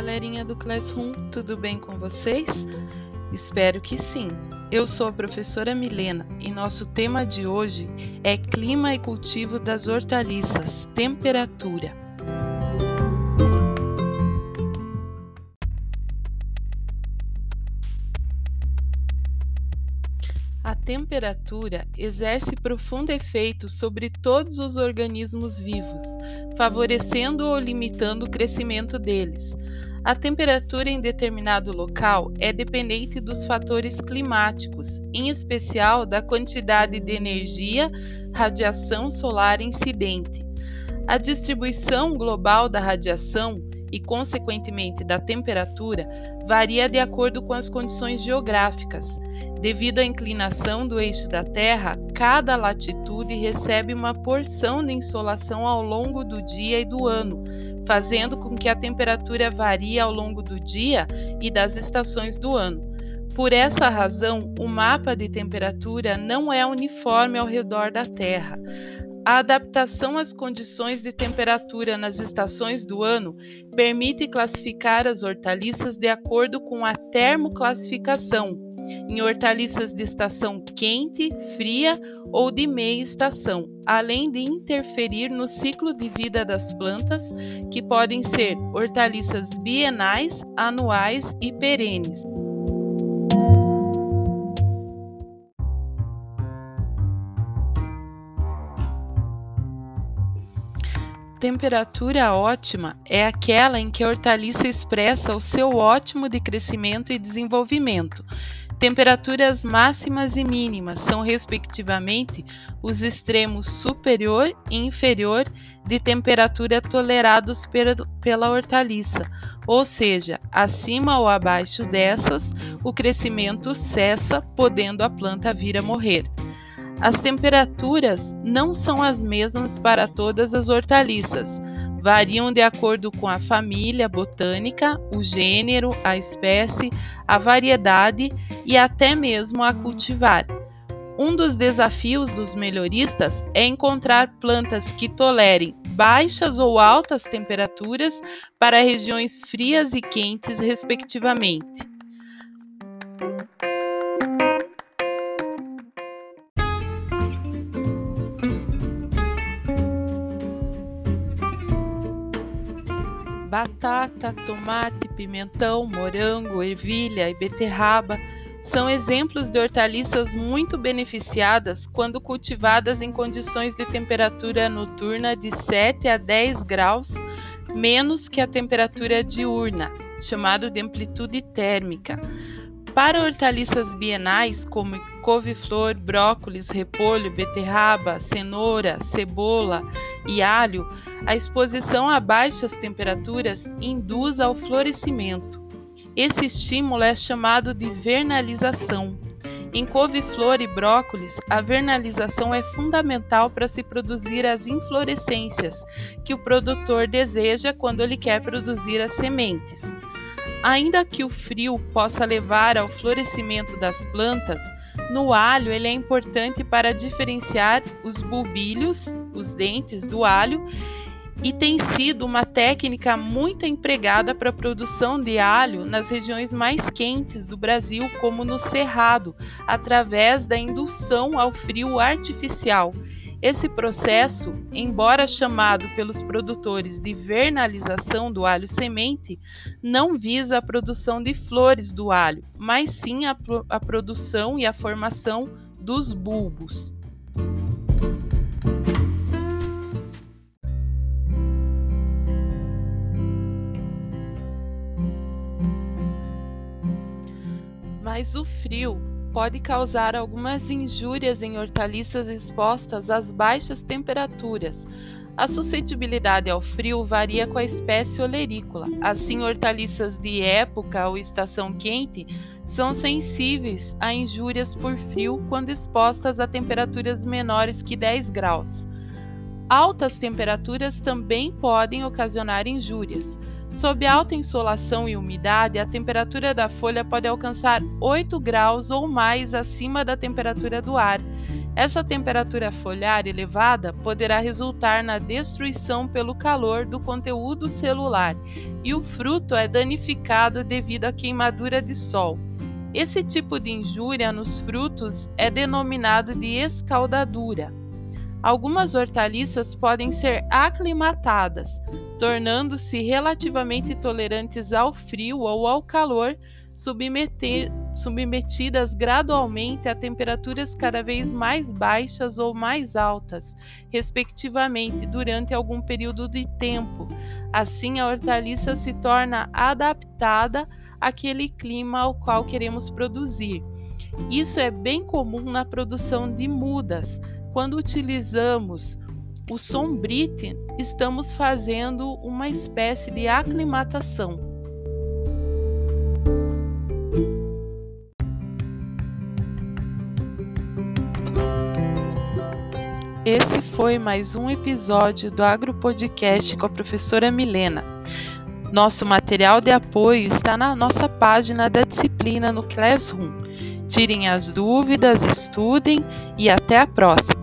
galerinha do Classroom, tudo bem com vocês? Espero que sim. Eu sou a professora Milena e nosso tema de hoje é clima e cultivo das hortaliças, temperatura. A temperatura exerce profundo efeito sobre todos os organismos vivos, favorecendo ou limitando o crescimento deles. A temperatura em determinado local é dependente dos fatores climáticos, em especial da quantidade de energia, radiação solar incidente. A distribuição global da radiação e, consequentemente, da temperatura varia de acordo com as condições geográficas Devido à inclinação do eixo da Terra, cada latitude recebe uma porção de insolação ao longo do dia e do ano, fazendo com que a temperatura varie ao longo do dia e das estações do ano. Por essa razão, o mapa de temperatura não é uniforme ao redor da Terra. A adaptação às condições de temperatura nas estações do ano permite classificar as hortaliças de acordo com a termoclassificação, em hortaliças de estação quente, fria ou de meia estação, além de interferir no ciclo de vida das plantas, que podem ser hortaliças bienais, anuais e perenes. Temperatura ótima é aquela em que a hortaliça expressa o seu ótimo de crescimento e desenvolvimento, Temperaturas máximas e mínimas são, respectivamente, os extremos superior e inferior de temperatura tolerados pela hortaliça, ou seja, acima ou abaixo dessas, o crescimento cessa, podendo a planta vir a morrer. As temperaturas não são as mesmas para todas as hortaliças, variam de acordo com a família botânica, o gênero, a espécie, a variedade e até mesmo a cultivar. Um dos desafios dos melhoristas é encontrar plantas que tolerem baixas ou altas temperaturas para regiões frias e quentes, respectivamente. Batata, tomate, pimentão, morango, ervilha e beterraba são exemplos de hortaliças muito beneficiadas quando cultivadas em condições de temperatura noturna de 7 a 10 graus menos que a temperatura diurna, chamado de amplitude térmica. Para hortaliças bienais como couve-flor, brócolis, repolho, beterraba, cenoura, cebola e alho, a exposição a baixas temperaturas induz ao florescimento. Esse estímulo é chamado de vernalização. Em couve-flor e brócolis, a vernalização é fundamental para se produzir as inflorescências que o produtor deseja quando ele quer produzir as sementes. Ainda que o frio possa levar ao florescimento das plantas, no alho ele é importante para diferenciar os bulbilhos, os dentes do alho, e tem sido uma técnica muito empregada para a produção de alho nas regiões mais quentes do Brasil, como no Cerrado, através da indução ao frio artificial. Esse processo, embora chamado pelos produtores de vernalização do alho semente, não visa a produção de flores do alho, mas sim a, a produção e a formação dos bulbos. mas o frio pode causar algumas injúrias em hortaliças expostas às baixas temperaturas. A suscetibilidade ao frio varia com a espécie olerícola. Assim, hortaliças de época ou estação quente são sensíveis a injúrias por frio quando expostas a temperaturas menores que 10 graus. Altas temperaturas também podem ocasionar injúrias. Sob alta insolação e umidade, a temperatura da folha pode alcançar 8 graus ou mais acima da temperatura do ar, Essa temperatura foliar elevada poderá resultar na destruição pelo calor do conteúdo celular e o fruto é danificado devido à queimadura de sol. Esse tipo de injúria nos frutos é denominado de escaldadura. Algumas hortaliças podem ser aclimatadas, tornando-se relativamente tolerantes ao frio ou ao calor, submetidas gradualmente a temperaturas cada vez mais baixas ou mais altas, respectivamente, durante algum período de tempo. Assim, a hortaliça se torna adaptada àquele clima ao qual queremos produzir. Isso é bem comum na produção de mudas quando utilizamos o sombrite, estamos fazendo uma espécie de aclimatação. Esse foi mais um episódio do Agro Podcast com a professora Milena. Nosso material de apoio está na nossa página da disciplina no Classroom. Tirem as dúvidas, estudem e até a próxima!